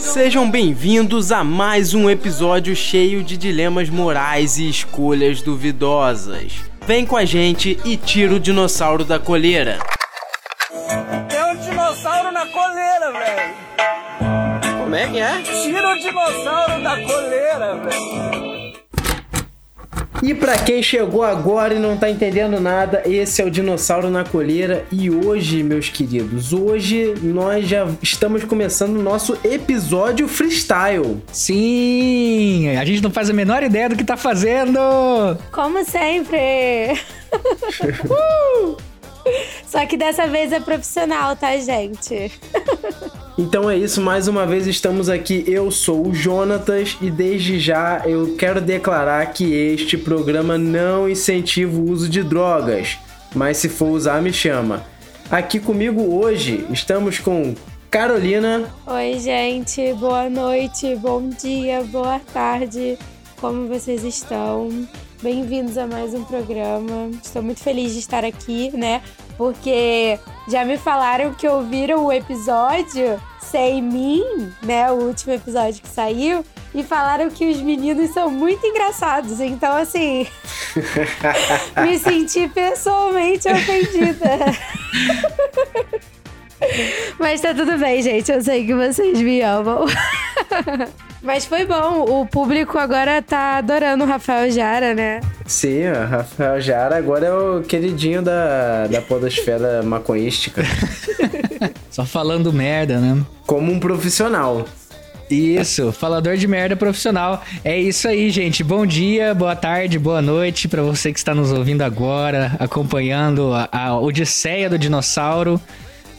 Sejam bem-vindos a mais um episódio cheio de dilemas morais e escolhas duvidosas. Vem com a gente e tira o dinossauro da coleira. Tem um dinossauro na coleira, velho. Como é que é? E para quem chegou agora e não tá entendendo nada, esse é o Dinossauro na Coleira e hoje, meus queridos, hoje nós já estamos começando o nosso episódio freestyle. Sim, a gente não faz a menor ideia do que tá fazendo. Como sempre. uh! Só que dessa vez é profissional, tá, gente? Então é isso, mais uma vez estamos aqui. Eu sou o Jonatas e desde já eu quero declarar que este programa não incentiva o uso de drogas, mas se for usar, me chama. Aqui comigo hoje estamos com Carolina. Oi, gente, boa noite, bom dia, boa tarde. Como vocês estão? Bem-vindos a mais um programa. Estou muito feliz de estar aqui, né? Porque já me falaram que ouviram o episódio Sem Mim, né? O último episódio que saiu. E falaram que os meninos são muito engraçados. Então, assim. me senti pessoalmente ofendida. Mas tá tudo bem, gente. Eu sei que vocês me amam. Mas foi bom. O público agora tá adorando o Rafael Jara, né? Sim, o Rafael Jara agora é o queridinho da, da podosfera maconhística. Só falando merda, né? Como um profissional. Isso, falador de merda profissional. É isso aí, gente. Bom dia, boa tarde, boa noite para você que está nos ouvindo agora, acompanhando a, a Odisseia do Dinossauro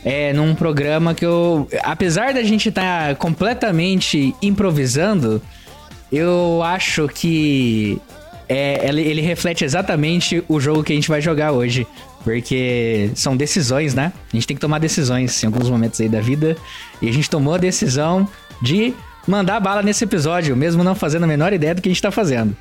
é, num programa que eu. Apesar da gente estar tá completamente improvisando, eu acho que é, ele, ele, reflete exatamente o jogo que a gente vai jogar hoje. Porque são decisões, né? A gente tem que tomar decisões em alguns momentos aí da vida. E a gente tomou a decisão de mandar bala nesse episódio, mesmo não fazendo a menor ideia do que a gente tá fazendo.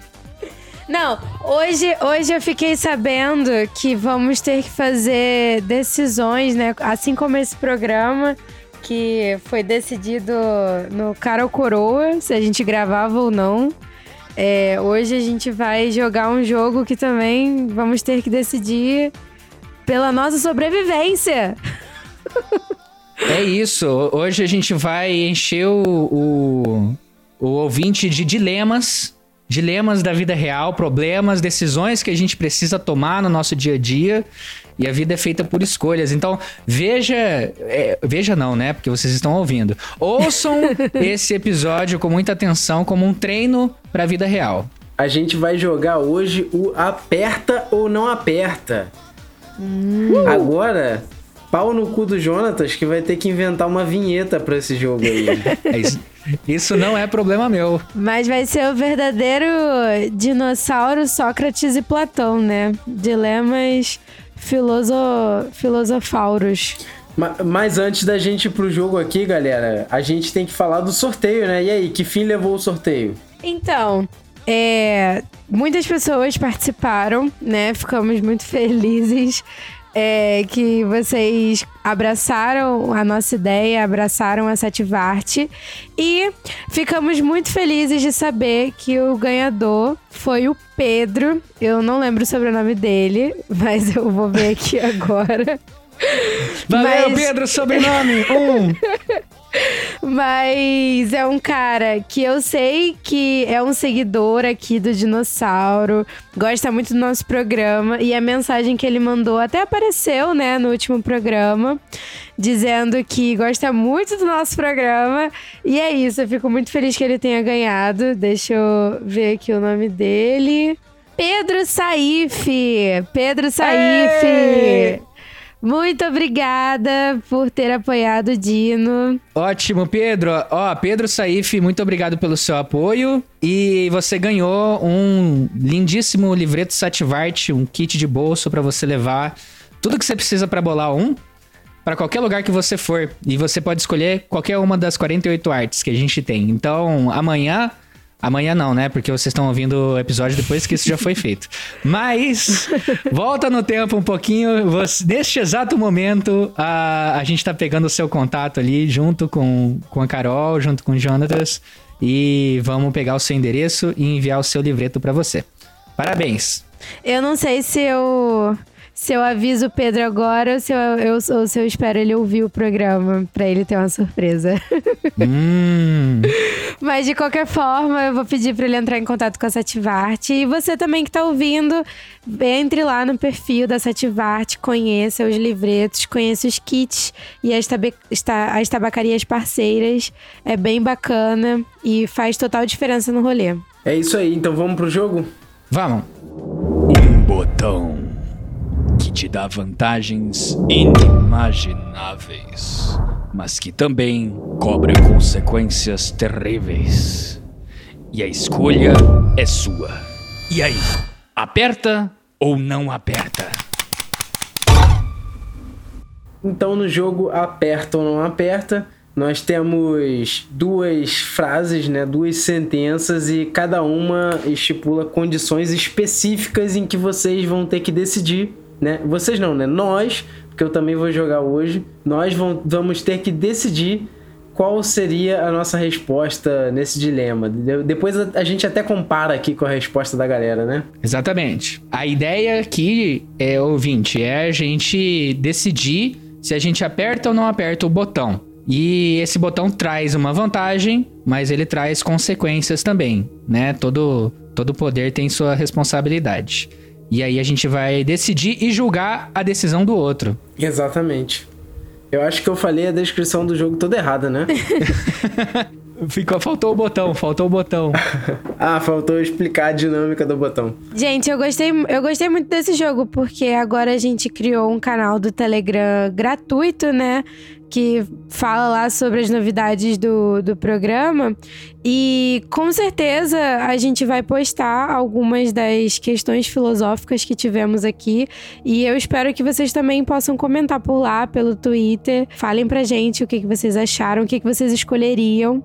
Não, hoje, hoje eu fiquei sabendo que vamos ter que fazer decisões, né? Assim como esse programa que foi decidido no Cara ou Coroa, se a gente gravava ou não. É, hoje a gente vai jogar um jogo que também vamos ter que decidir pela nossa sobrevivência. É isso. Hoje a gente vai encher o, o, o ouvinte de dilemas dilemas da vida real, problemas, decisões que a gente precisa tomar no nosso dia a dia. E a vida é feita por escolhas. Então, veja. É, veja não, né? Porque vocês estão ouvindo. Ouçam esse episódio com muita atenção, como um treino para a vida real. A gente vai jogar hoje o aperta ou não aperta. Hum. Agora, pau no cu do Jonatas que vai ter que inventar uma vinheta para esse jogo aí. é isso. Isso não é problema meu. Mas vai ser o verdadeiro dinossauro Sócrates e Platão, né? Dilemas filoso... filosofauros. Mas antes da gente ir pro jogo aqui, galera, a gente tem que falar do sorteio, né? E aí, que fim levou o sorteio? Então, é, muitas pessoas participaram, né? Ficamos muito felizes é, que vocês abraçaram a nossa ideia, abraçaram a Sativarte e ficamos muito felizes de saber que o ganhador foi o Pedro. Eu não lembro o sobrenome dele, mas eu vou ver aqui agora. Valeu, mas... Pedro, sobrenome um. Mas é um cara que eu sei que é um seguidor aqui do Dinossauro, gosta muito do nosso programa e a mensagem que ele mandou até apareceu, né, no último programa, dizendo que gosta muito do nosso programa. E é isso, eu fico muito feliz que ele tenha ganhado. Deixa eu ver aqui o nome dele. Pedro Saif! Pedro Saif! Ei! Muito obrigada por ter apoiado o Dino. Ótimo, Pedro. Ó, Pedro Saif, muito obrigado pelo seu apoio. E você ganhou um lindíssimo livreto Sativarte, um kit de bolso para você levar tudo que você precisa para bolar um para qualquer lugar que você for. E você pode escolher qualquer uma das 48 artes que a gente tem. Então, amanhã Amanhã não, né? Porque vocês estão ouvindo o episódio depois que isso já foi feito. Mas, volta no tempo um pouquinho. Você, neste exato momento, a, a gente tá pegando o seu contato ali junto com, com a Carol, junto com o Jonatas. E vamos pegar o seu endereço e enviar o seu livreto para você. Parabéns! Eu não sei se eu se eu aviso o Pedro agora ou se eu, eu, ou se eu espero ele ouvir o programa pra ele ter uma surpresa. Hum. Mas de qualquer forma, eu vou pedir pra ele entrar em contato com a Sativarte. E você também que tá ouvindo, entre lá no perfil da Sativarte, conheça os livretos, conheça os kits e as, tabe, as tabacarias parceiras. É bem bacana e faz total diferença no rolê. É isso aí, então vamos pro jogo? Vamos. Um botão que te dá vantagens inimagináveis, mas que também cobra consequências terríveis. E a escolha é sua. E aí, aperta ou não aperta? Então no jogo aperta ou não aperta, nós temos duas frases, né, duas sentenças e cada uma estipula condições específicas em que vocês vão ter que decidir, né? Vocês não, né? Nós, porque eu também vou jogar hoje, nós vamos ter que decidir qual seria a nossa resposta nesse dilema. Depois a gente até compara aqui com a resposta da galera, né? Exatamente. A ideia aqui, é, ouvinte, é a gente decidir se a gente aperta ou não aperta o botão. E esse botão traz uma vantagem, mas ele traz consequências também, né? Todo, todo poder tem sua responsabilidade. E aí a gente vai decidir e julgar a decisão do outro. Exatamente. Eu acho que eu falei a descrição do jogo toda errada, né? Ficou, faltou o botão, faltou o botão. ah, faltou explicar a dinâmica do botão. Gente, eu gostei, eu gostei muito desse jogo, porque agora a gente criou um canal do Telegram gratuito, né? Que fala lá sobre as novidades do, do programa. E com certeza a gente vai postar algumas das questões filosóficas que tivemos aqui. E eu espero que vocês também possam comentar por lá, pelo Twitter. Falem pra gente o que, que vocês acharam, o que, que vocês escolheriam.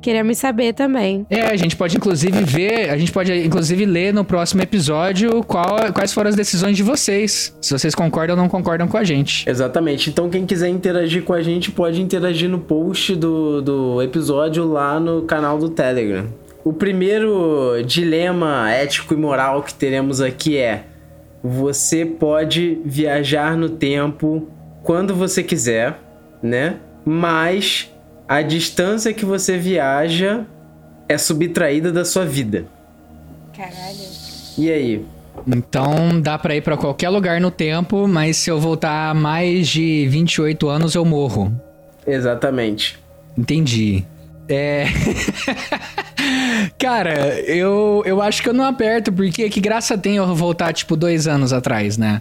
Queremos saber também. É, a gente pode inclusive ver, a gente pode inclusive ler no próximo episódio qual, quais foram as decisões de vocês. Se vocês concordam ou não concordam com a gente. Exatamente. Então quem quiser interagir com a gente pode interagir no post do, do episódio lá no canal do Telegram. O primeiro dilema ético e moral que teremos aqui é: você pode viajar no tempo quando você quiser, né? Mas a distância que você viaja é subtraída da sua vida. Caralho. E aí? Então dá pra ir pra qualquer lugar no tempo, mas se eu voltar mais de 28 anos eu morro. Exatamente. Entendi. É. Cara, eu, eu acho que eu não aperto, porque que graça tem eu voltar, tipo, dois anos atrás, né?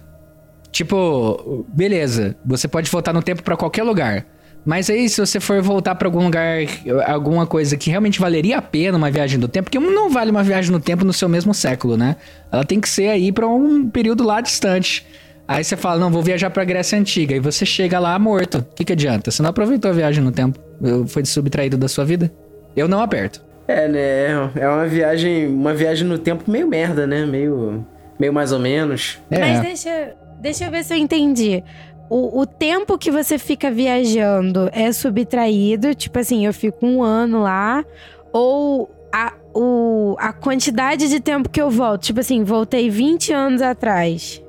Tipo, beleza, você pode voltar no tempo para qualquer lugar. Mas aí, se você for voltar para algum lugar, alguma coisa que realmente valeria a pena uma viagem do tempo, porque não vale uma viagem no tempo no seu mesmo século, né? Ela tem que ser aí para um período lá distante. Aí você fala, não, vou viajar pra Grécia Antiga. E você chega lá morto. O que, que adianta? Você não aproveitou a viagem no tempo. Foi subtraído da sua vida? Eu não aperto. É, né? É uma viagem, uma viagem no tempo meio merda, né? Meio, meio mais ou menos. É. Mas deixa, deixa eu ver se eu entendi o, o tempo que você fica viajando é subtraído, tipo assim, eu fico um ano lá, ou a, o, a quantidade de tempo que eu volto, tipo assim, voltei 20 anos atrás.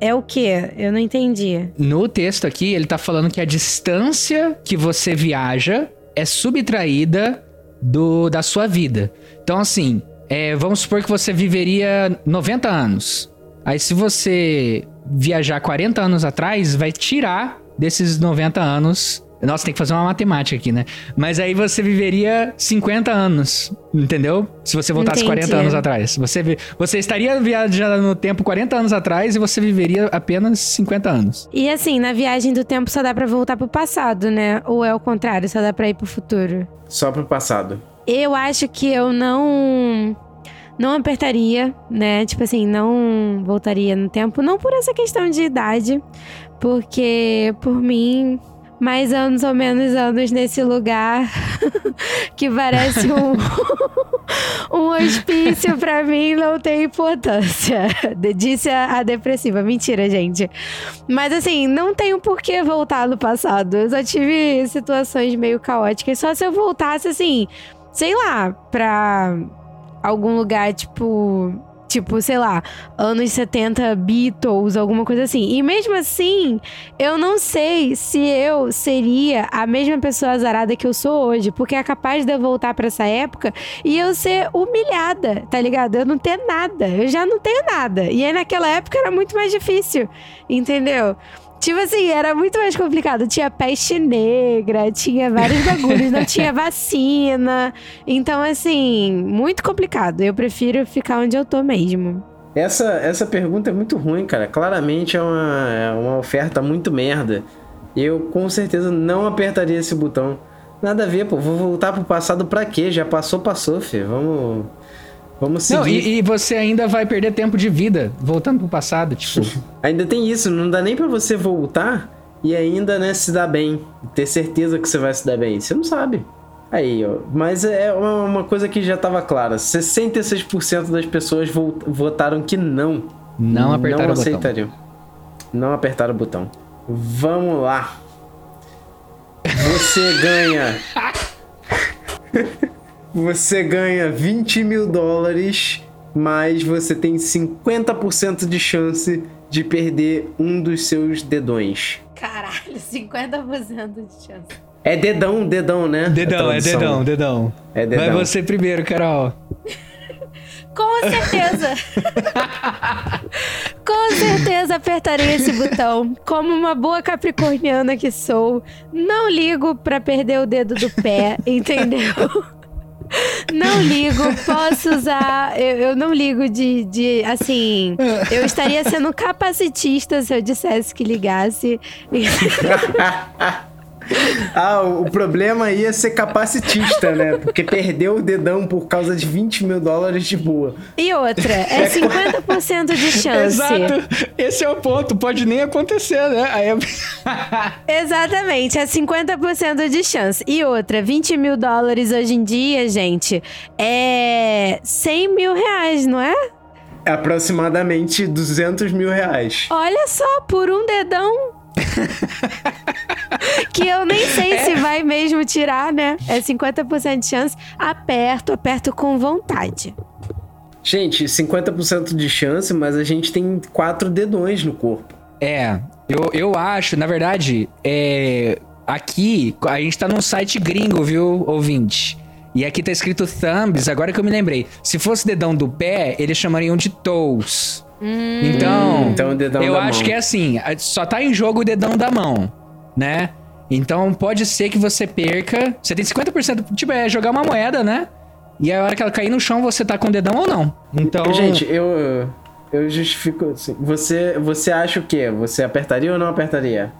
É o quê? Eu não entendi. No texto aqui, ele tá falando que a distância que você viaja é subtraída do, da sua vida. Então, assim, é, vamos supor que você viveria 90 anos. Aí, se você viajar 40 anos atrás, vai tirar desses 90 anos. Nossa, tem que fazer uma matemática aqui, né? Mas aí você viveria 50 anos, entendeu? Se você voltasse Entendi. 40 anos atrás. Você, você estaria viajando no tempo 40 anos atrás e você viveria apenas 50 anos. E assim, na viagem do tempo só dá para voltar pro passado, né? Ou é o contrário, só dá pra ir pro futuro? Só pro passado. Eu acho que eu não não apertaria, né? Tipo assim, não voltaria no tempo. Não por essa questão de idade, porque por mim. mais anos ou menos anos nesse lugar que parece um, um hospício pra mim não tem importância. Disse a, a depressiva. Mentira, gente. Mas assim, não tenho por que voltar no passado. Eu já tive situações meio caóticas. Só se eu voltasse assim, sei lá, pra algum lugar, tipo Tipo, sei lá, anos 70 Beatles, alguma coisa assim. E mesmo assim, eu não sei se eu seria a mesma pessoa azarada que eu sou hoje. Porque é capaz de eu voltar para essa época e eu ser humilhada, tá ligado? Eu não ter nada. Eu já não tenho nada. E aí naquela época era muito mais difícil, entendeu? Tipo assim, era muito mais complicado. Tinha peste negra, tinha vários bagulhos, não tinha vacina. Então, assim, muito complicado. Eu prefiro ficar onde eu tô mesmo. Essa, essa pergunta é muito ruim, cara. Claramente é uma, é uma oferta muito merda. Eu com certeza não apertaria esse botão. Nada a ver, pô. Vou voltar pro passado pra quê? Já passou, passou, filho. Vamos. Vamos seguir. Não, e, e, você ainda vai perder tempo de vida voltando pro passado, tipo. ainda tem isso, não dá nem para você voltar e ainda, né, se dar bem. Ter certeza que você vai se dar bem. Você não sabe. Aí, ó. Mas é uma, uma coisa que já tava clara: 66% das pessoas votaram que não. Não apertaram não aceitariam. o botão. Não apertaram o botão. Vamos lá. Você ganha. você ganha 20 mil dólares, mas você tem 50% de chance de perder um dos seus dedões. Caralho, 50% de chance. É dedão, dedão, né? Dedão, é dedão, dedão. É dedão. Vai você primeiro, Carol. Com certeza. Com certeza apertarei esse botão. Como uma boa capricorniana que sou, não ligo para perder o dedo do pé, entendeu? Não ligo, posso usar. Eu, eu não ligo de, de. Assim. Eu estaria sendo capacitista se eu dissesse que ligasse. ah, o problema ia ser capacitista, né? Porque perdeu o dedão por causa de 20 mil dólares de boa. E outra, é 50% de chance. Exato. Esse é o ponto. Pode nem acontecer, né? Aí é... Exatamente, é 50% de chance. E outra, 20 mil dólares hoje em dia, gente, é 100 mil reais, não é? É aproximadamente 200 mil reais. Olha só, por um dedão que eu nem sei é. se vai mesmo tirar, né? É 50% de chance. Aperto, aperto com vontade. Gente, 50% de chance, mas a gente tem quatro dedões no corpo. É, eu, eu acho, na verdade, é, aqui a gente tá num site gringo, viu, ouvinte? E aqui tá escrito thumbs, agora que eu me lembrei. Se fosse dedão do pé, eles chamariam de toes. Hum. Então, então eu acho mão. que é assim, só tá em jogo o dedão da mão, né? Então pode ser que você perca. Você tem 50%. Tipo, é jogar uma moeda, né? E a hora que ela cair no chão, você tá com o dedão ou não. Então. Gente, eu. Eu justifico assim. Você, você acha o quê? Você apertaria ou não apertaria?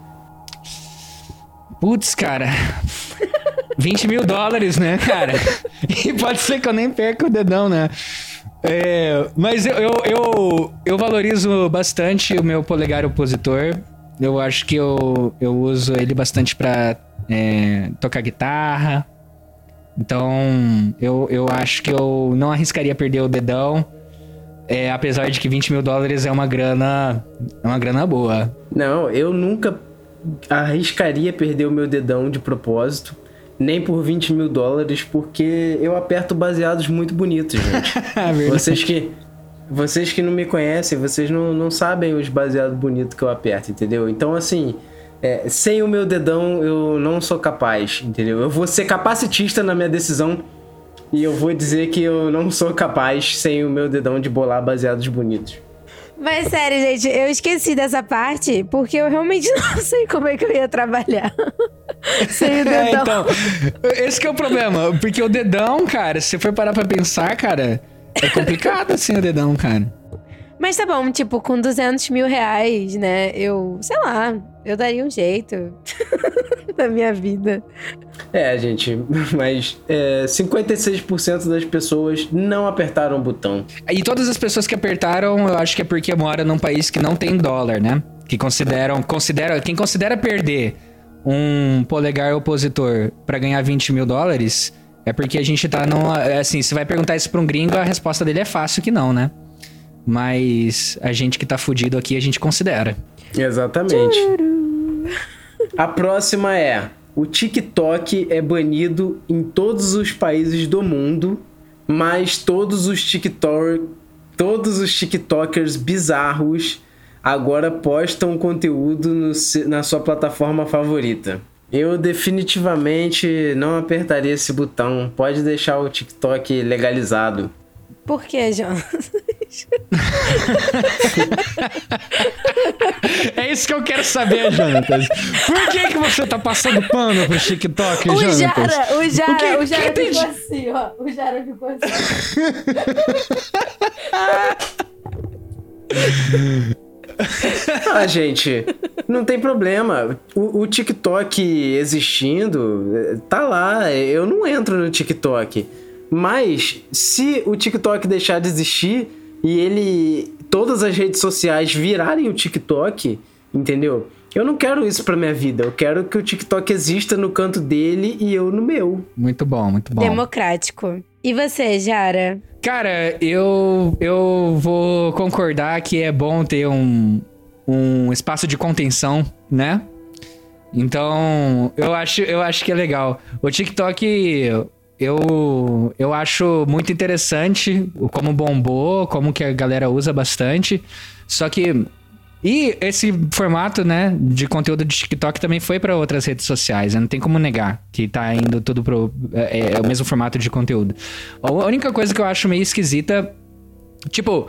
Putz, cara. 20 mil dólares, né, cara? E pode ser que eu nem perca o dedão, né? É, mas eu, eu, eu, eu, valorizo bastante o meu polegar opositor. Eu acho que eu, eu uso ele bastante pra é, tocar guitarra. Então, eu, eu acho que eu não arriscaria perder o dedão. É, apesar de que 20 mil dólares é uma grana. É uma grana boa. Não, eu nunca arriscaria perder o meu dedão de propósito nem por 20 mil dólares, porque eu aperto baseados muito bonitos, gente. É vocês que. Vocês que não me conhecem, vocês não, não sabem os baseados bonitos que eu aperto, entendeu? Então, assim, é, sem o meu dedão eu não sou capaz, entendeu? Eu vou ser capacitista na minha decisão e eu vou dizer que eu não sou capaz sem o meu dedão de bolar baseados bonitos. Mas sério, gente, eu esqueci dessa parte porque eu realmente não sei como é que eu ia trabalhar. Sem o é, dedão. É, então, esse que é o problema. Porque o dedão, cara, se você for parar pra pensar, cara, é complicado assim o dedão, cara. Mas tá bom, tipo, com 200 mil reais, né? Eu, sei lá, eu daria um jeito na minha vida. É, gente, mas é, 56% das pessoas não apertaram o botão. E todas as pessoas que apertaram, eu acho que é porque mora num país que não tem dólar, né? Que consideram, considera, quem considera perder um polegar opositor pra ganhar 20 mil dólares, é porque a gente tá numa. é Assim, se vai perguntar isso pra um gringo, a resposta dele é fácil que não, né? Mas a gente que tá fudido aqui, a gente considera. Exatamente. A próxima é: o TikTok é banido em todos os países do mundo, mas todos os TikTok, todos os TikTokers bizarros agora postam conteúdo no na sua plataforma favorita. Eu definitivamente não apertaria esse botão. Pode deixar o TikTok legalizado. Por que, João? É isso que eu quero saber, Jonatas. Por que, que você tá passando pano pro TikTok, O Jonatas? Jara, o Jara, que- o Jara que tem ficou de- assim, ó. O Jara ficou assim. Ah, gente, não tem problema. O, o TikTok existindo, eh, tá lá. Eu não entro no TikTok. Mas se o TikTok deixar de existir e ele. todas as redes sociais virarem o TikTok, entendeu? Eu não quero isso pra minha vida. Eu quero que o TikTok exista no canto dele e eu no meu. Muito bom, muito bom. Democrático. E você, Jara? Cara, eu, eu vou concordar que é bom ter um, um espaço de contenção, né? Então, eu acho, eu acho que é legal. O TikTok, eu, eu acho muito interessante como bombou, como que a galera usa bastante. Só que. E esse formato, né, de conteúdo de TikTok também foi para outras redes sociais, né? não tem como negar que tá indo tudo pro. É, é o mesmo formato de conteúdo. A única coisa que eu acho meio esquisita. Tipo,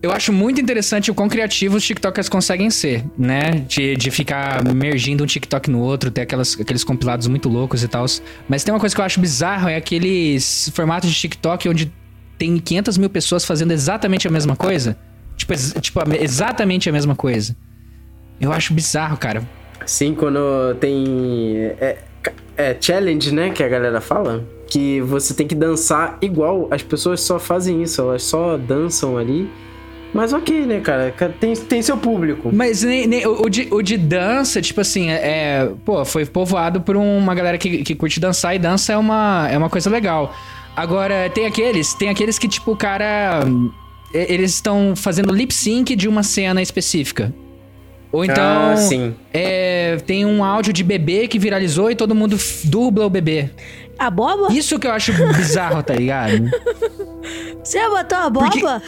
eu acho muito interessante o quão criativos os TikTokers conseguem ser, né? De, de ficar mergindo um TikTok no outro, ter aquelas, aqueles compilados muito loucos e tal. Mas tem uma coisa que eu acho bizarro, é aqueles formatos de TikTok onde tem 500 mil pessoas fazendo exatamente a mesma coisa. Tipo, tipo, exatamente a mesma coisa. Eu acho bizarro, cara. Sim, quando tem. É, é challenge, né? Que a galera fala. Que você tem que dançar igual. As pessoas só fazem isso, elas só dançam ali. Mas ok, né, cara? Tem, tem seu público. Mas nem, nem- o, o de, o de dança, tipo assim, é, é- Pô, foi povoado por uma galera que, que curte dançar e dança é uma, é uma coisa legal. Agora, tem aqueles, tem aqueles que, tipo, o cara. Eles estão fazendo lip sync de uma cena específica. Ou então. Ah, sim. é, tem um áudio de bebê que viralizou e todo mundo dubla o bebê. A boba? Isso que eu acho bizarro, tá ligado? Você botou a Porque- boba?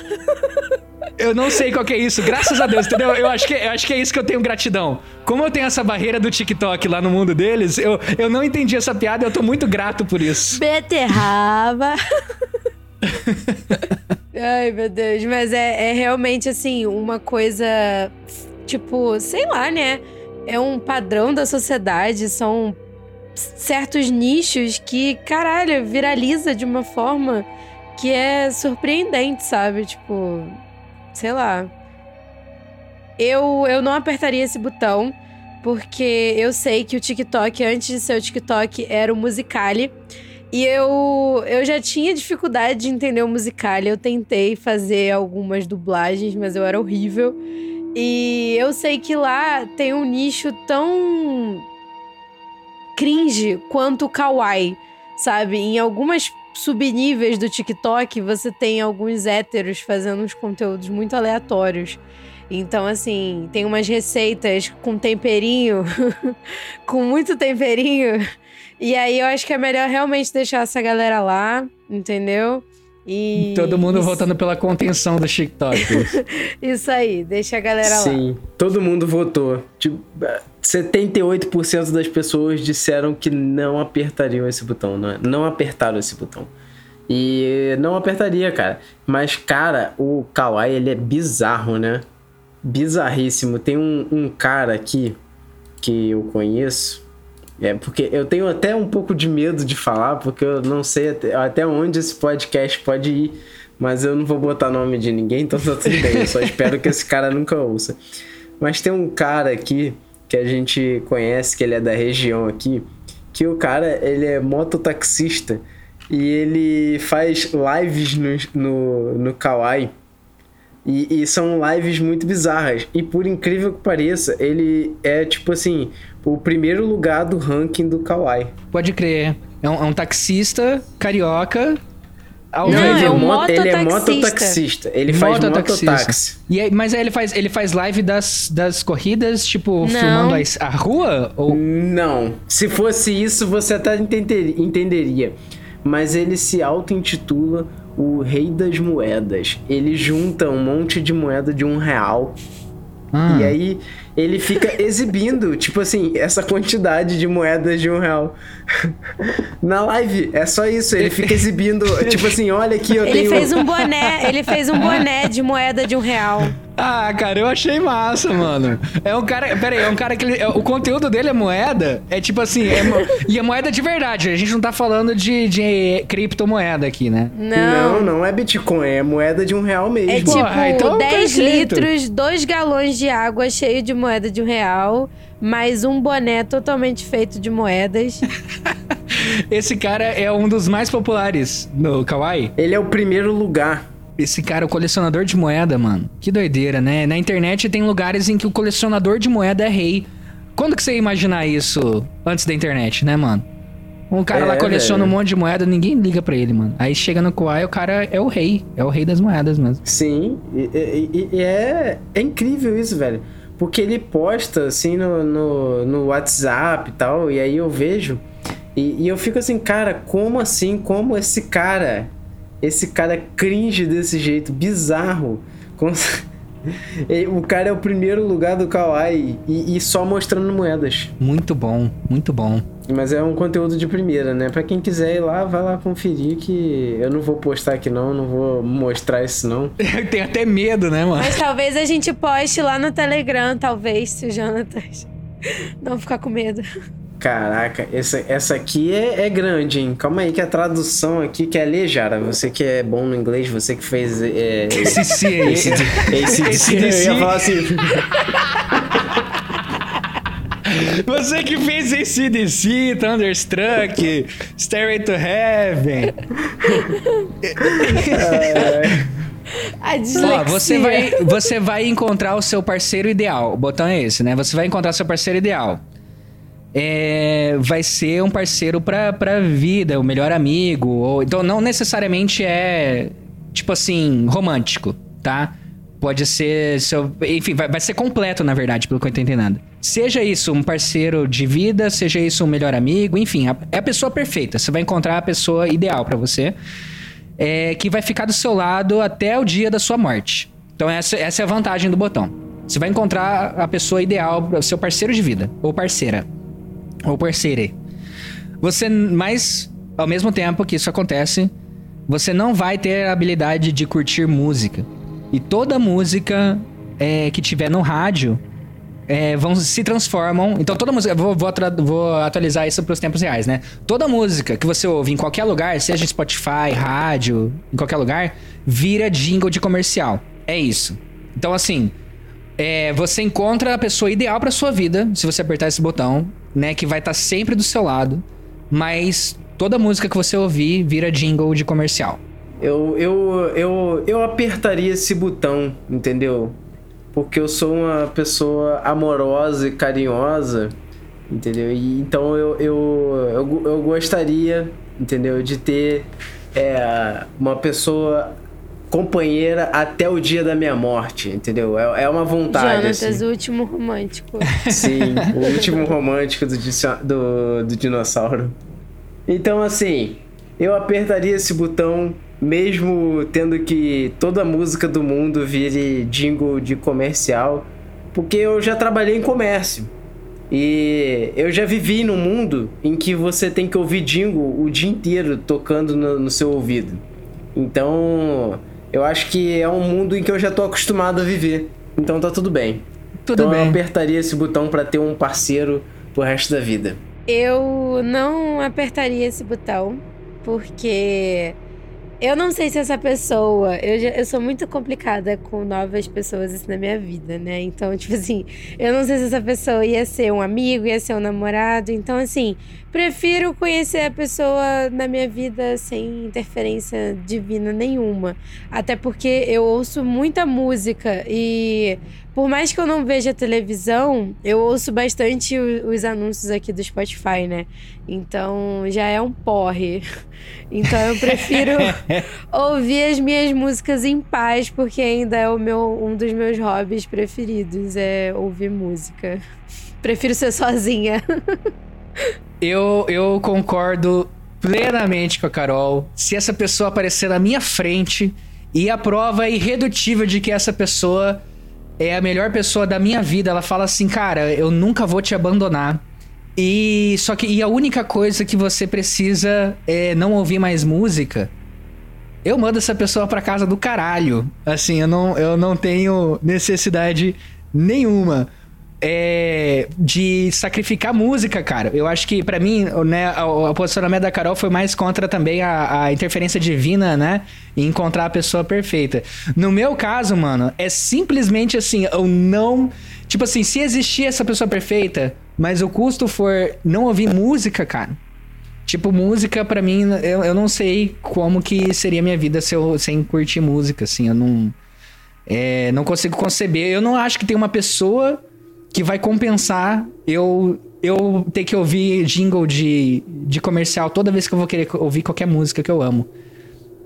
Eu não sei qual que é isso, graças a Deus, entendeu? Eu acho, que, eu acho que é isso que eu tenho gratidão. Como eu tenho essa barreira do TikTok lá no mundo deles, eu, eu não entendi essa piada e eu tô muito grato por isso. Beterraba. Ai, meu Deus. Mas é, é realmente, assim, uma coisa. Tipo, sei lá, né? É um padrão da sociedade. São certos nichos que, caralho, viraliza de uma forma que é surpreendente, sabe? Tipo, sei lá. Eu, eu não apertaria esse botão, porque eu sei que o TikTok, antes de ser o TikTok, era o Musicali. E eu, eu já tinha dificuldade de entender o Musicali. Eu tentei fazer algumas dublagens, mas eu era horrível. E eu sei que lá tem um nicho tão cringe quanto o kawaii, sabe? Em algumas subníveis do TikTok, você tem alguns héteros fazendo uns conteúdos muito aleatórios. Então, assim, tem umas receitas com temperinho, com muito temperinho. E aí eu acho que é melhor realmente deixar essa galera lá, entendeu? E. Todo mundo isso, votando pela contenção do TikTok. Isso aí, deixa a galera lá. Sim, todo mundo votou. Tipo, 78% das pessoas disseram que não apertariam esse botão, não, não apertaram esse botão. E não apertaria, cara. Mas, cara, o Kawaii, ele é bizarro, né? Bizarríssimo. Tem um, um cara aqui que eu conheço. É, porque eu tenho até um pouco de medo de falar, porque eu não sei até, até onde esse podcast pode ir. Mas eu não vou botar nome de ninguém, então tá tudo bem. Eu só espero que esse cara nunca ouça. Mas tem um cara aqui que a gente conhece, que ele é da região aqui, que o cara, ele é mototaxista e ele faz lives no, no, no Kawaii E, e, são lives muito bizarras. E por incrível que pareça, ele é tipo assim, o primeiro lugar do ranking do Kawaii. Pode crer. É um, é um taxista carioca não, é um ele é mototaxista. Ele faz mototaxi. E aí, mas aí ele faz, ele faz live das, das corridas, tipo, não. filmando a, a rua? Ou... Não. Se fosse isso, você até entenderia. entenderia. Mas ele se auto-intitula o Rei das Moedas. Ele junta um monte de moeda de um real. Ah. E aí ele fica exibindo, tipo assim, essa quantidade de moedas de um real. Na live, é só isso. Ele fica exibindo, tipo assim, olha aqui, eu ele tenho... Ele fez um boné, ele fez um boné de moeda de um real. Ah, cara, eu achei massa, mano. É um cara. Pera aí, é um cara que. Ele, é, o conteúdo dele é moeda. É tipo assim. É, e é moeda de verdade. A gente não tá falando de, de criptomoeda aqui, né? Não. Não, não é Bitcoin. É moeda de um real mesmo. É tipo ah, então 10 litros, 2 galões de água cheio de moeda de um real. Mais um boné totalmente feito de moedas. Esse cara é um dos mais populares no Kawaii. Ele é o primeiro lugar esse cara, o colecionador de moeda, mano. Que doideira, né? Na internet tem lugares em que o colecionador de moeda é rei. Quando que você ia imaginar isso antes da internet, né, mano? Um cara é, lá coleciona velho. um monte de moeda, ninguém liga pra ele, mano. Aí chega no Kuai, o cara é o rei. É o rei das moedas mesmo. Sim, e, e, e é, é incrível isso, velho. Porque ele posta, assim, no, no, no WhatsApp e tal, e aí eu vejo... E, e eu fico assim, cara, como assim? Como esse cara esse cara cringe desse jeito, bizarro. O cara é o primeiro lugar do Kawaii e, e, só mostrando moedas. Muito bom, muito bom. Mas é um conteúdo de primeira, né? Pra quem quiser ir lá, vai lá conferir que eu não vou postar aqui não, não vou mostrar isso não. Eu tenho até medo, né, mano? Mas talvez a gente poste lá no Telegram, talvez, se o Jonathan não ficar com medo. Caraca, essa, essa aqui é, é, grande, hein? Calma aí que a tradução aqui que é Lejara. Você que é bom no inglês, você que fez. É, esse sim, esse, esse, esse, eu ia falar assim. Você que fez ACDC, Thunderstruck, Stairway to Heaven. A você vai, você vai encontrar o seu parceiro ideal. O botão é esse, né? Você vai encontrar o seu parceiro ideal é, vai ser um parceiro pra, pra vida, o melhor amigo. Ou, então, não necessariamente é, tipo assim, romântico, tá? Pode ser. Seu, enfim, vai, vai ser completo, na verdade, pelo que eu tô entendendo. Seja isso um parceiro de vida, seja isso um melhor amigo, enfim, a, é a pessoa perfeita. Você vai encontrar a pessoa ideal para você, é, que vai ficar do seu lado até o dia da sua morte. Então, essa, essa é a vantagem do botão. Você vai encontrar a pessoa ideal, seu parceiro de vida, ou parceira ou parceira. Você, mas ao mesmo tempo que isso acontece, você não vai ter a habilidade de curtir música. E toda música é, que tiver no rádio é, vão se transformam. Então toda música, vou, vou, vou atualizar isso para os tempos reais, né? Toda música que você ouve em qualquer lugar, seja Spotify, rádio, em qualquer lugar, vira jingle de comercial. É isso. Então assim, é, você encontra a pessoa ideal para sua vida se você apertar esse botão né? Que vai estar tá sempre do seu lado, mas toda música que você ouvir vira jingle de comercial. Eu, eu, eu, eu apertaria esse botão, entendeu? Porque eu sou uma pessoa amorosa e carinhosa, entendeu? E, então eu, eu, eu, eu gostaria, entendeu? De ter é, uma pessoa companheira até o dia da minha morte, entendeu? É, é uma vontade. Jonatas, assim. o último romântico. Sim, o último romântico do, do, do dinossauro. Então, assim, eu apertaria esse botão mesmo tendo que toda a música do mundo vire jingle de comercial, porque eu já trabalhei em comércio. E eu já vivi num mundo em que você tem que ouvir jingle o dia inteiro tocando no, no seu ouvido. Então, eu acho que é um mundo em que eu já tô acostumado a viver. Então tá tudo bem. Tudo então bem. eu apertaria esse botão para ter um parceiro pro resto da vida. Eu não apertaria esse botão porque Eu não sei se essa pessoa. Eu, já, eu sou muito complicada com novas pessoas assim, na minha vida, né? Então, tipo assim, eu não sei se essa pessoa ia ser um amigo, ia ser um namorado. Então, assim, prefiro conhecer a pessoa na minha vida sem interferência divina nenhuma. Até porque eu ouço muita música e por mais que eu não veja televisão, eu ouço bastante os anúncios aqui do Spotify, né? Então já é um porre. Então eu prefiro ouvir as minhas músicas em paz, porque ainda é o meu, um dos meus hobbies preferidos, é ouvir música. Prefiro ser sozinha. eu, eu concordo plenamente com a Carol. Se essa pessoa aparecer na minha frente e a prova é irredutível de que essa pessoa é a melhor pessoa da minha vida. Ela fala assim, cara, eu nunca vou te abandonar. E só que e a única coisa que você precisa é não ouvir mais música. Eu mando essa pessoa para casa do caralho. Assim, eu não, eu não tenho necessidade nenhuma é, de sacrificar música, cara. Eu acho que, para mim, né, o, o, posicionamento da Carol foi mais contra também a, a, interferência divina, né? E encontrar a pessoa perfeita. No meu caso, mano, é simplesmente assim, eu não. Tipo assim, se existir essa pessoa perfeita, mas o custo for não ouvir música, cara. Tipo, música, para mim, eu, eu não sei como que seria minha vida se eu, sem curtir música, assim. Eu não. É, não consigo conceber. Eu não acho que tem uma pessoa que vai compensar eu eu ter que ouvir jingle de, de comercial toda vez que eu vou querer ouvir qualquer música que eu amo.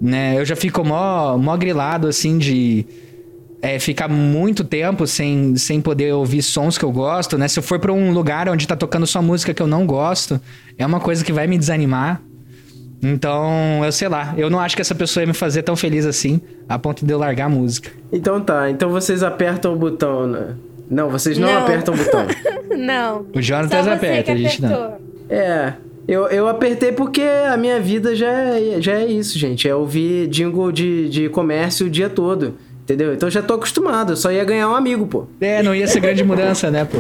Né? Eu já fico mó, mó grilado, assim, de é, ficar muito tempo sem, sem poder ouvir sons que eu gosto, né? Se eu for pra um lugar onde tá tocando só música que eu não gosto, é uma coisa que vai me desanimar. Então, eu sei lá, eu não acho que essa pessoa ia me fazer tão feliz assim, a ponto de eu largar a música. Então tá, então vocês apertam o botão, né? Não, vocês não, não. apertam o botão. não. O Jonathan aperta, a gente não. É. Eu, eu apertei porque a minha vida já é, já é isso, gente. É ouvir jingle de, de comércio o dia todo. Entendeu? Então eu já tô acostumado. Eu só ia ganhar um amigo, pô. É, não ia ser grande mudança, né, pô?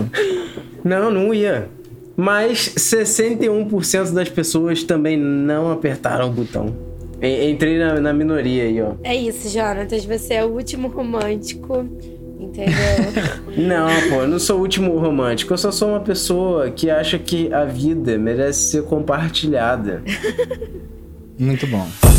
Não, não ia. Mas 61% das pessoas também não apertaram o botão. Entrei na, na minoria aí, ó. É isso, Jonatas. Você é o último romântico Entendeu? não, pô, eu não sou o último romântico. Eu só sou uma pessoa que acha que a vida merece ser compartilhada. Muito bom.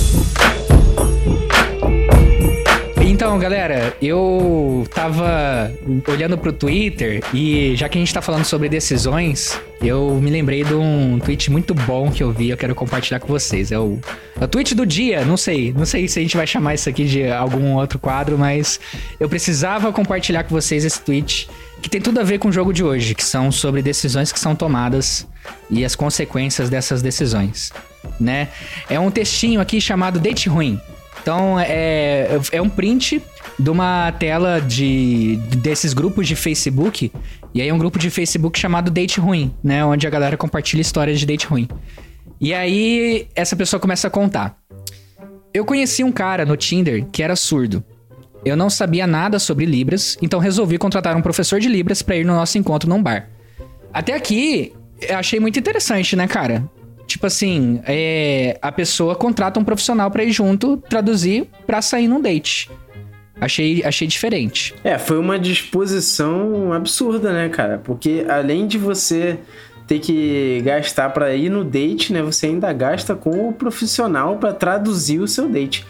Então, galera, eu tava olhando pro Twitter e já que a gente tá falando sobre decisões, eu me lembrei de um tweet muito bom que eu vi, eu quero compartilhar com vocês. É o, é o tweet do dia, não sei, não sei se a gente vai chamar isso aqui de algum outro quadro, mas eu precisava compartilhar com vocês esse tweet que tem tudo a ver com o jogo de hoje, que são sobre decisões que são tomadas e as consequências dessas decisões, né? É um textinho aqui chamado Date Ruim. Então é, é um print de uma tela de desses grupos de Facebook. E aí é um grupo de Facebook chamado Date Ruim, né? Onde a galera compartilha histórias de date ruim. E aí essa pessoa começa a contar. Eu conheci um cara no Tinder que era surdo. Eu não sabia nada sobre Libras, então resolvi contratar um professor de Libras para ir no nosso encontro num bar. Até aqui, eu achei muito interessante, né, cara? Tipo assim, é, a pessoa contrata um profissional para ir junto traduzir para sair num date. Achei, achei diferente. É, foi uma disposição absurda, né, cara? Porque além de você ter que gastar para ir no date, né, você ainda gasta com o profissional para traduzir o seu date.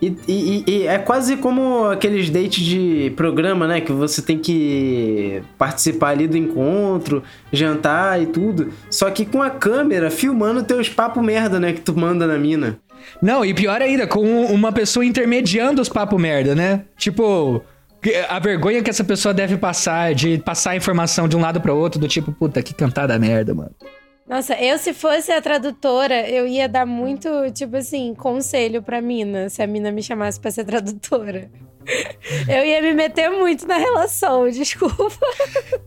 E, e, e, é quase como aqueles dates de programa, né? Que você tem que participar ali do encontro, jantar e tudo. Só que com a câmera filmando teus papo merda, né? Que tu manda na mina. Não, e pior ainda, com uma pessoa intermediando os papo merda, né? Tipo, a vergonha que essa pessoa deve passar de passar a informação de um lado para outro, do tipo, puta, que cantada merda, mano. Nossa, eu se fosse a tradutora, eu ia dar muito, tipo assim, conselho pra mina, se a mina me chamasse pra ser tradutora. Eu ia me meter muito na relação, desculpa.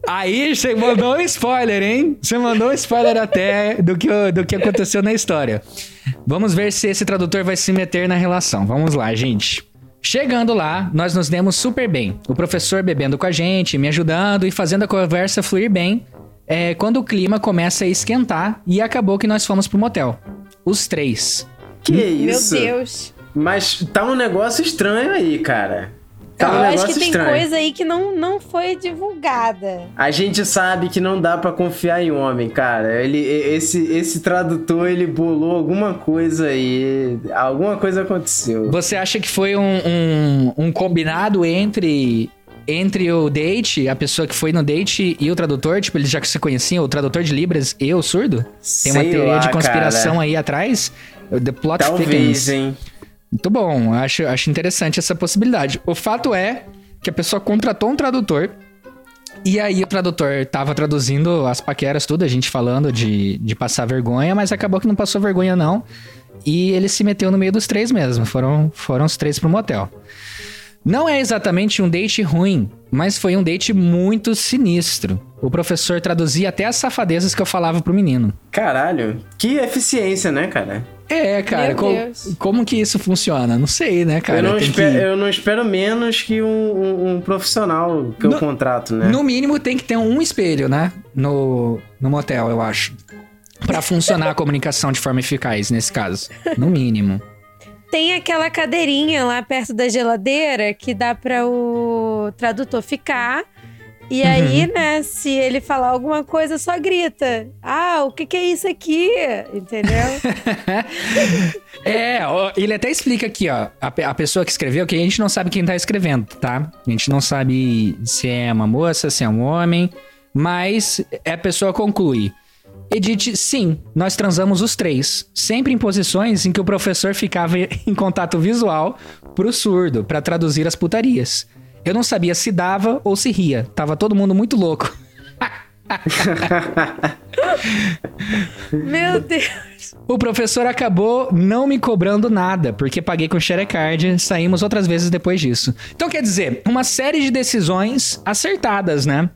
Aí você mandou um spoiler, hein? Você mandou um spoiler até do que, do que aconteceu na história. Vamos ver se esse tradutor vai se meter na relação. Vamos lá, gente. Chegando lá, nós nos demos super bem. O professor bebendo com a gente, me ajudando e fazendo a conversa fluir bem, é quando o clima começa a esquentar e acabou que nós fomos pro motel. Os três. Que isso? Meu Deus. Mas tá um negócio estranho aí, cara. Tá um eu acho negócio que tem estranho. coisa aí que não, não foi divulgada. A gente sabe que não dá pra confiar em homem, cara. Ele, esse, esse tradutor, ele bolou alguma coisa aí. Alguma coisa aconteceu. Você acha que foi um, um, um combinado entre entre o date, a pessoa que foi no date e o tradutor? Tipo, eles já se conheciam, o tradutor de Libras e o surdo? Tem uma Sei teoria lá, de conspiração cara. aí atrás? The plot Talvez, thickens. hein? Muito bom, acho, acho interessante essa possibilidade. O fato é que a pessoa contratou um tradutor e aí o tradutor tava traduzindo as paqueras, tudo, a gente falando de, de passar vergonha, mas acabou que não passou vergonha não. E ele se meteu no meio dos três mesmo, foram, foram os três pro motel. Não é exatamente um date ruim, mas foi um date muito sinistro. O professor traduzia até as safadezas que eu falava pro menino. Caralho. Que eficiência, né, cara? É, cara, co- como que isso funciona? Não sei, né, cara? eu, não espero, que- eu não espero menos que um, um- um profissional que eu No- contrato, né? No mínimo tem que ter um espelho, né? No, no motel, eu acho. Pra funcionar a comunicação de forma eficaz, nesse caso. No mínimo. Tem aquela cadeirinha lá perto da geladeira que dá para o tradutor ficar. E aí, né, se ele falar alguma coisa, só grita. Ah, o que, que é isso aqui? Entendeu? É, ele até explica aqui, ó. A, a pessoa que escreveu, que a gente não sabe quem tá escrevendo, tá? A gente não sabe se é uma moça, se é um homem. Mas a pessoa conclui. Edith, sim, nós transamos os três, sempre em posições em que o professor ficava em contato visual pro surdo, pra traduzir as putarias. Eu não sabia se dava ou se ria, tava todo mundo muito louco. Meu Deus. O professor acabou não me cobrando nada, porque paguei com Sharecard, saímos outras vezes depois disso. Então quer dizer, uma série de decisões acertadas, né?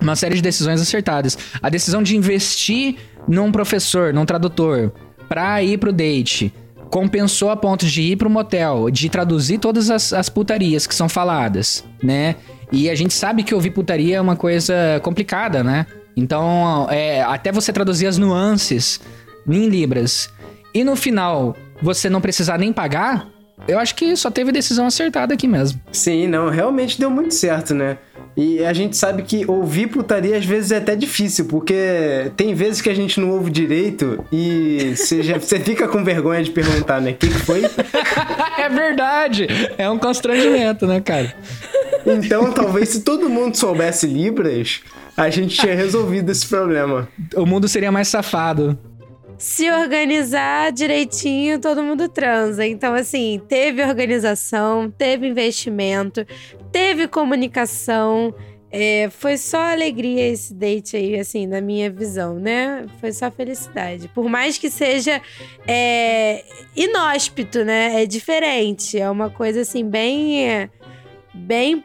Uma série de decisões acertadas. A decisão de investir num professor, num tradutor, pra ir pro date, compensou a ponto de ir pro motel, de traduzir todas as, as putarias que são faladas, né? E a gente sabe que ouvir putaria é uma coisa complicada, né? Então, é, até você traduzir as nuances em libras e no final você não precisar nem pagar, eu acho que só teve decisão acertada aqui mesmo. Sim, não, realmente deu muito certo, né? E a gente sabe que ouvir putaria às vezes é até difícil, porque tem vezes que a gente não ouve direito e você, já, você fica com vergonha de perguntar, né? O que, que foi? é verdade! É um constrangimento, né, cara? Então, talvez se todo mundo soubesse Libras, a gente tinha resolvido esse problema. O mundo seria mais safado. Se organizar direitinho, todo mundo transa. Então, assim, teve organização, teve investimento, teve comunicação. É, foi só alegria esse date aí, assim, na minha visão, né? Foi só felicidade. Por mais que seja é, inóspito, né? É diferente. É uma coisa, assim, bem. é, bem.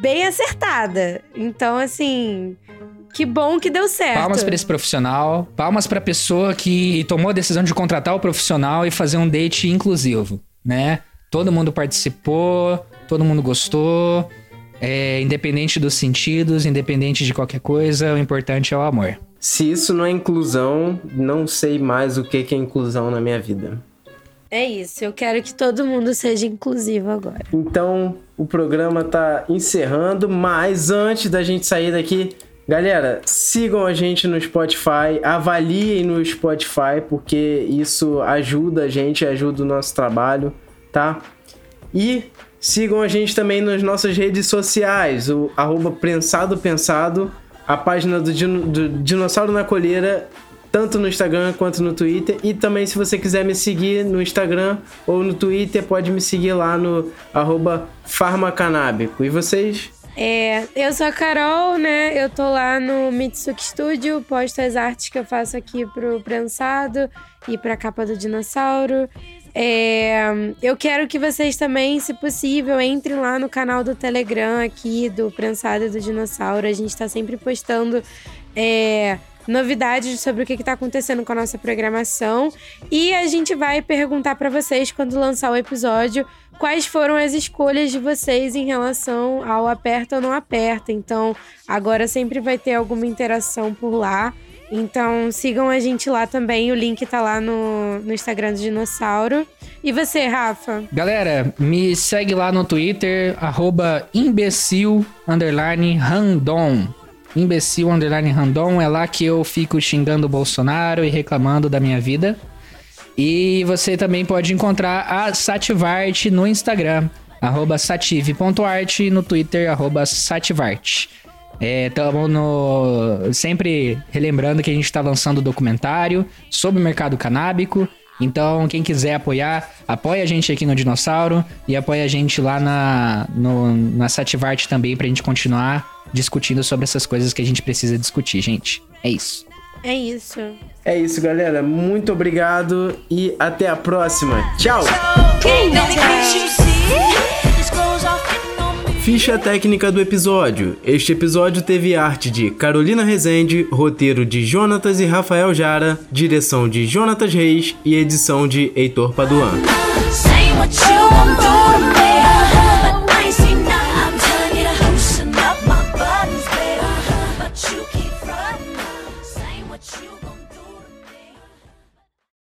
bem acertada. Então, assim. Que bom que deu certo. Palmas pra esse profissional, palmas pra pessoa que tomou a decisão de contratar o profissional e fazer um date inclusivo, né? Todo mundo participou, todo mundo gostou, é, independente dos sentidos, independente de qualquer coisa, o importante é o amor. Se isso não é inclusão, não sei mais o que que é inclusão na minha vida. É isso, eu quero que todo mundo seja inclusivo agora. Então, o programa tá encerrando, mas antes da gente sair daqui, galera, sigam a gente no Spotify, avaliem no Spotify, porque isso ajuda a gente, ajuda o nosso trabalho, tá? E sigam a gente também nas nossas redes sociais, o arroba Prensado Pensado, a página do, Dino- do Dinossauro na Colheira, tanto no Instagram quanto no Twitter. E também, se você quiser me seguir no Instagram ou no Twitter, pode me seguir lá no arroba Farmacanábico. E vocês? É, eu sou a Carol, né? Eu tô lá no Mitsuki Studio, posto as artes que eu faço aqui pro prensado e pra capa do dinossauro. É, eu quero que vocês também, se possível, entrem lá no canal do Telegram aqui do Prensado e do Dinossauro. A gente tá sempre postando é, novidades sobre o que, que tá acontecendo com a nossa programação. E a gente vai perguntar pra vocês quando lançar o episódio quais foram as escolhas de vocês em relação ao aperta ou não aperta. Então, agora sempre vai ter alguma interação por lá. Então, sigam a gente lá também. O link tá lá no, no Instagram do Dinossauro. E você, Rafa? Galera, me segue lá no Twitter, arroba imbecil, underline, random. Imbecil, underline, random. É lá que eu fico xingando o Bolsonaro e reclamando da minha vida. E você também pode encontrar a Sativart no Instagram, arroba sative.art, no Twitter, arroba sativart. Estamos no... sempre relembrando que a gente está lançando documentário sobre o mercado canábico. Então, quem quiser apoiar, apoia a gente aqui no Dinossauro e apoia a gente lá na, no, na Sativart também pra gente continuar discutindo sobre essas coisas que a gente precisa discutir, gente. É isso. É isso. É isso, galera. Muito obrigado e até a próxima. Tchau! Ficha técnica do episódio. Este episódio teve arte de Carolina Rezende, roteiro de Jonatas e Rafael Jara, direção de Jonatas Reis e edição de Heitor Paduan.